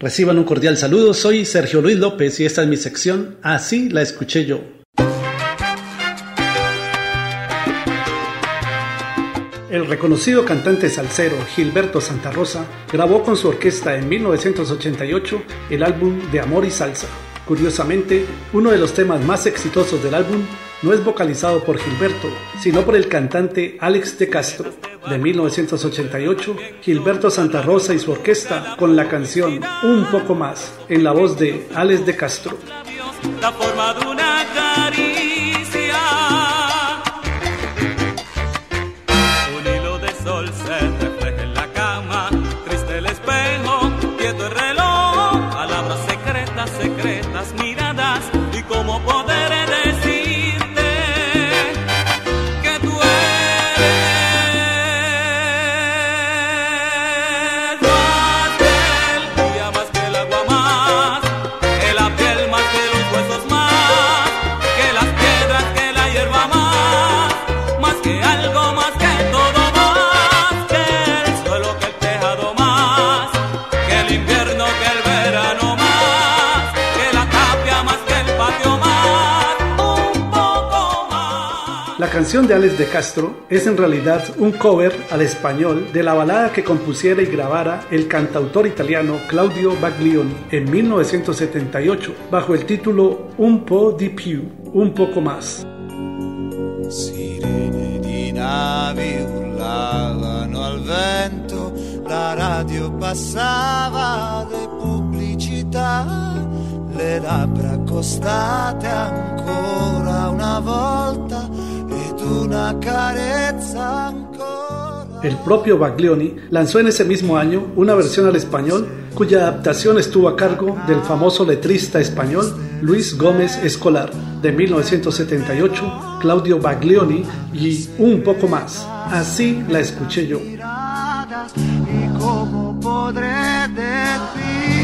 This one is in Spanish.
Reciban un cordial saludo, soy Sergio Luis López y esta es mi sección Así la escuché yo. El reconocido cantante salsero Gilberto Santa Rosa grabó con su orquesta en 1988 el álbum De Amor y Salsa. Curiosamente, uno de los temas más exitosos del álbum no es vocalizado por Gilberto, sino por el cantante Alex de Castro. De 1988, Gilberto Santa Rosa y su orquesta con la canción Un poco más, en la voz de Alex de Castro. Canción de Alex de Castro es en realidad un cover al español de la balada que compusiera y grabara el cantautor italiano Claudio Baglioni en 1978 bajo el título Un po' di più, un poco más. Sirene di navi urlavano al vento, la radio passava le pubblicità, le labbra ancora una volta el propio Baglioni lanzó en ese mismo año una versión al español cuya adaptación estuvo a cargo del famoso letrista español Luis Gómez Escolar de 1978, Claudio Baglioni y un poco más. Así la escuché yo. ¿Y cómo podré decirte